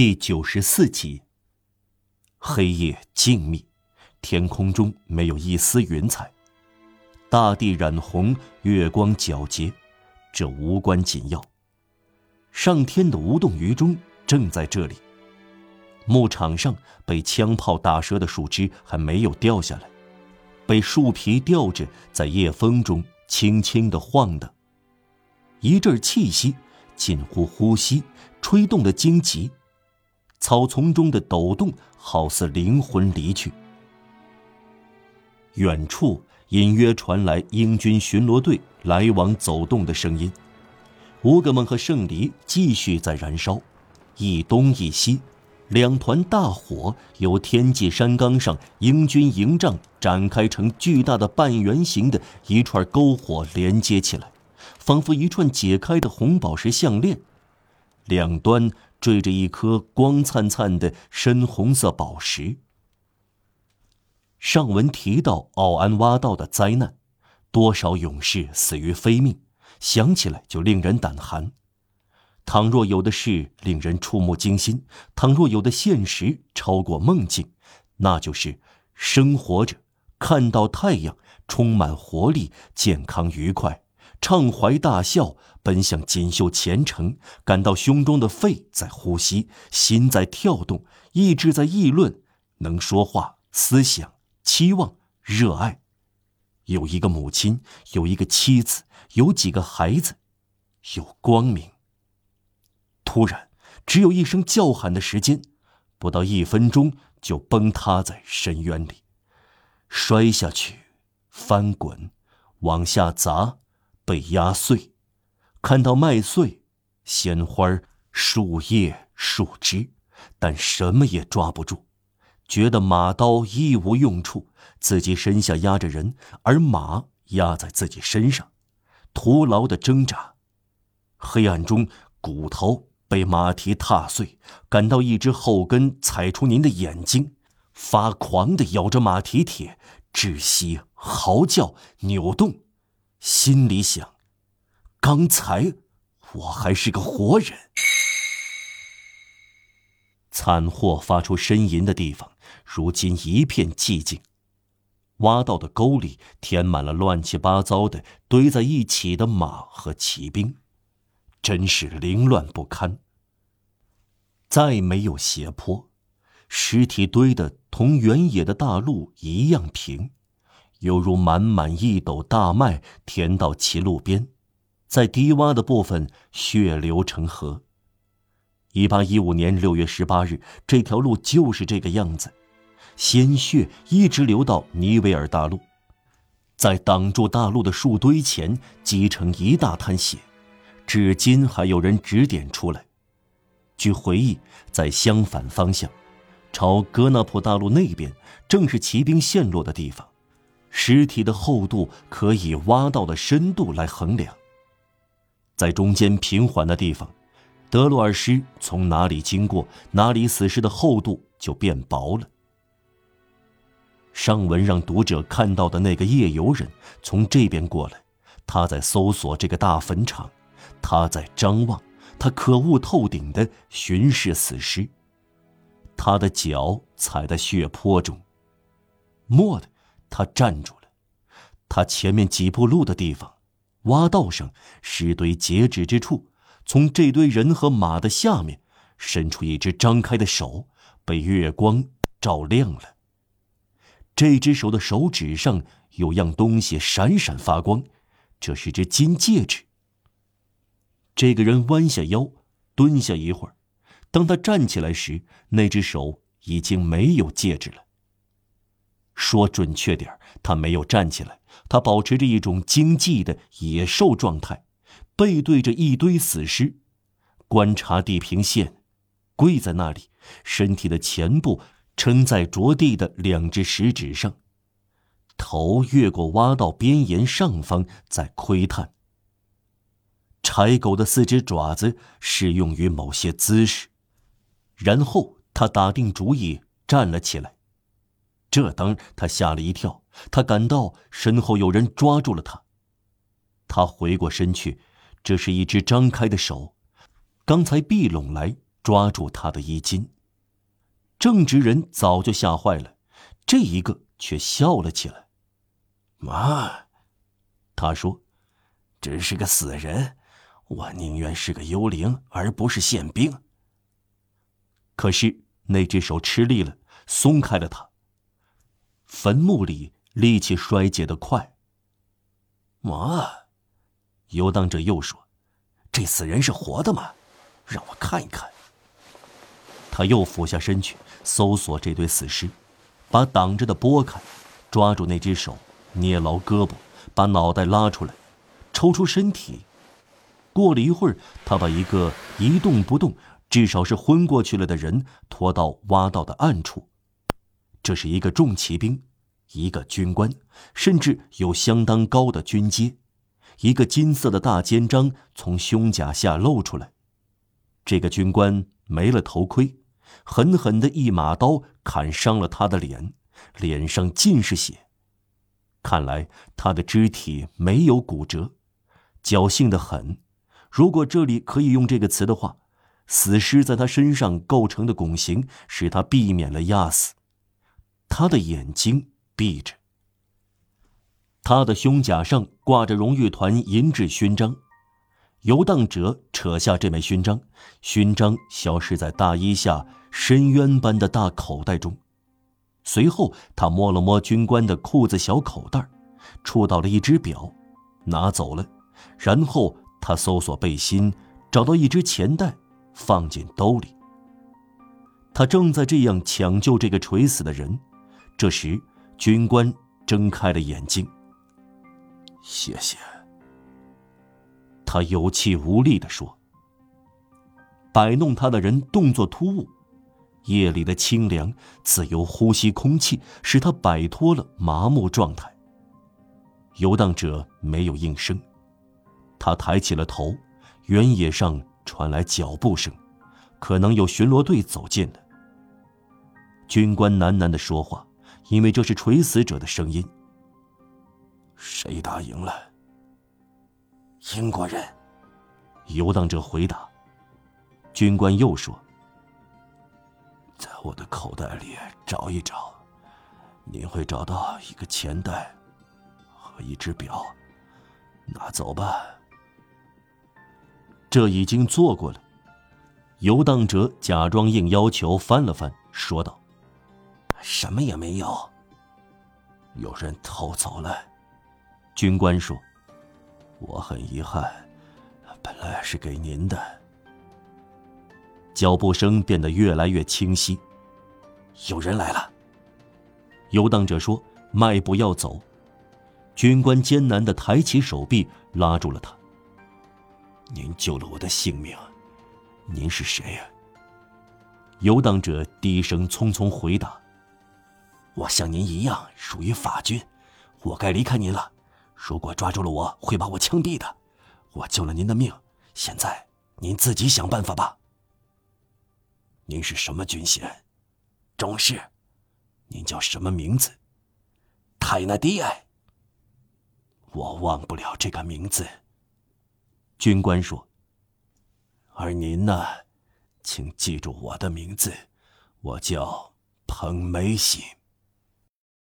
第九十四集。黑夜静谧，天空中没有一丝云彩，大地染红，月光皎洁，这无关紧要。上天的无动于衷正在这里。牧场上被枪炮打折的树枝还没有掉下来，被树皮吊着，在夜风中轻轻的晃荡。一阵气息，近乎呼吸，吹动的荆棘。草丛中的抖动，好似灵魂离去。远处隐约传来英军巡逻队来往走动的声音。乌格蒙和圣离继续在燃烧，一东一西，两团大火由天际山岗上英军营帐展开成巨大的半圆形的一串篝火连接起来，仿佛一串解开的红宝石项链，两端。缀着一颗光灿灿的深红色宝石。上文提到奥安挖道的灾难，多少勇士死于非命，想起来就令人胆寒。倘若有的事令人触目惊心，倘若有的现实超过梦境，那就是生活着，看到太阳，充满活力，健康愉快。畅怀大笑，奔向锦绣前程，感到胸中的肺在呼吸，心在跳动，意志在议论，能说话，思想，期望，热爱，有一个母亲，有一个妻子，有几个孩子，有光明。突然，只有一声叫喊的时间，不到一分钟就崩塌在深渊里，摔下去，翻滚，往下砸。被压碎，看到麦穗、鲜花、树叶、树枝，但什么也抓不住。觉得马刀一无用处，自己身下压着人，而马压在自己身上，徒劳的挣扎。黑暗中，骨头被马蹄踏碎，感到一只后跟踩出您的眼睛，发狂的咬着马蹄铁，窒息、嚎叫、扭动。心里想：“刚才我还是个活人。”惨祸发出呻吟的地方，如今一片寂静。挖到的沟里填满了乱七八糟的堆在一起的马和骑兵，真是凌乱不堪。再没有斜坡，尸体堆的同原野的大路一样平。犹如满满一斗大麦填到其路边，在低洼的部分血流成河。一八一五年六月十八日，这条路就是这个样子，鲜血一直流到尼维尔大陆，在挡住大路的树堆前积成一大滩血，至今还有人指点出来。据回忆，在相反方向，朝格纳普大陆那边，正是骑兵陷落的地方。尸体的厚度可以挖到的深度来衡量。在中间平缓的地方，德鲁尔尸从哪里经过，哪里死尸的厚度就变薄了。上文让读者看到的那个夜游人从这边过来，他在搜索这个大坟场，他在张望，他可恶透顶的巡视死尸。他的脚踩在血泊中，蓦地。他站住了，他前面几步路的地方，挖道上石堆截止之处，从这堆人和马的下面伸出一只张开的手，被月光照亮了。这只手的手指上有样东西闪闪发光，这是只金戒指。这个人弯下腰，蹲下一会儿，当他站起来时，那只手已经没有戒指了。说准确点他没有站起来，他保持着一种惊悸的野兽状态，背对着一堆死尸，观察地平线，跪在那里，身体的前部撑在着地的两只食指上，头越过挖道边沿上方在窥探。柴狗的四只爪子适用于某些姿势，然后他打定主意站了起来。这当他吓了一跳，他感到身后有人抓住了他。他回过身去，这是一只张开的手，刚才闭拢来，抓住他的衣襟。正直人早就吓坏了，这一个却笑了起来。妈，他说：“只是个死人，我宁愿是个幽灵，而不是宪兵。”可是那只手吃力了，松开了他。坟墓里力气衰竭的快。妈，游荡者又说：“这死人是活的吗？让我看一看。”他又俯下身去搜索这堆死尸，把挡着的拨开，抓住那只手，捏牢胳膊，把脑袋拉出来，抽出身体。过了一会儿，他把一个一动不动，至少是昏过去了的人拖到挖到的暗处。这是一个重骑兵，一个军官，甚至有相当高的军阶。一个金色的大肩章从胸甲下露出来。这个军官没了头盔。狠狠的一马刀砍伤了他的脸，脸上尽是血。看来他的肢体没有骨折，侥幸的很。如果这里可以用这个词的话，死尸在他身上构成的拱形使他避免了压死。他的眼睛闭着。他的胸甲上挂着荣誉团银质勋章。游荡者扯下这枚勋章，勋章消失在大衣下深渊般的大口袋中。随后，他摸了摸军官的裤子小口袋，触到了一只表，拿走了。然后他搜索背心，找到一只钱袋，放进兜里。他正在这样抢救这个垂死的人，这时，军官睁开了眼睛。谢谢。他有气无力地说：“摆弄他的人动作突兀，夜里的清凉，自由呼吸空气，使他摆脱了麻木状态。”游荡者没有应声，他抬起了头，原野上传来脚步声，可能有巡逻队走近了。军官喃喃的说话，因为这是垂死者的声音。谁打赢了？英国人，游荡者回答。军官又说：“在我的口袋里找一找，你会找到一个钱袋和一只表，拿走吧。”这已经做过了。游荡者假装应要求，翻了翻，说道：“什么也没有。有人偷走了。”军官说。我很遗憾，本来是给您的。脚步声变得越来越清晰，有人来了。游荡者说：“迈步要走。”军官艰难的抬起手臂，拉住了他。您救了我的性命，您是谁呀？游荡者低声匆匆回答：“我像您一样属于法军，我该离开您了。”如果抓住了我，会把我枪毙的。我救了您的命，现在您自己想办法吧。您是什么军衔？中士。您叫什么名字？泰纳迪埃。我忘不了这个名字。军官说。而您呢？请记住我的名字，我叫彭梅西。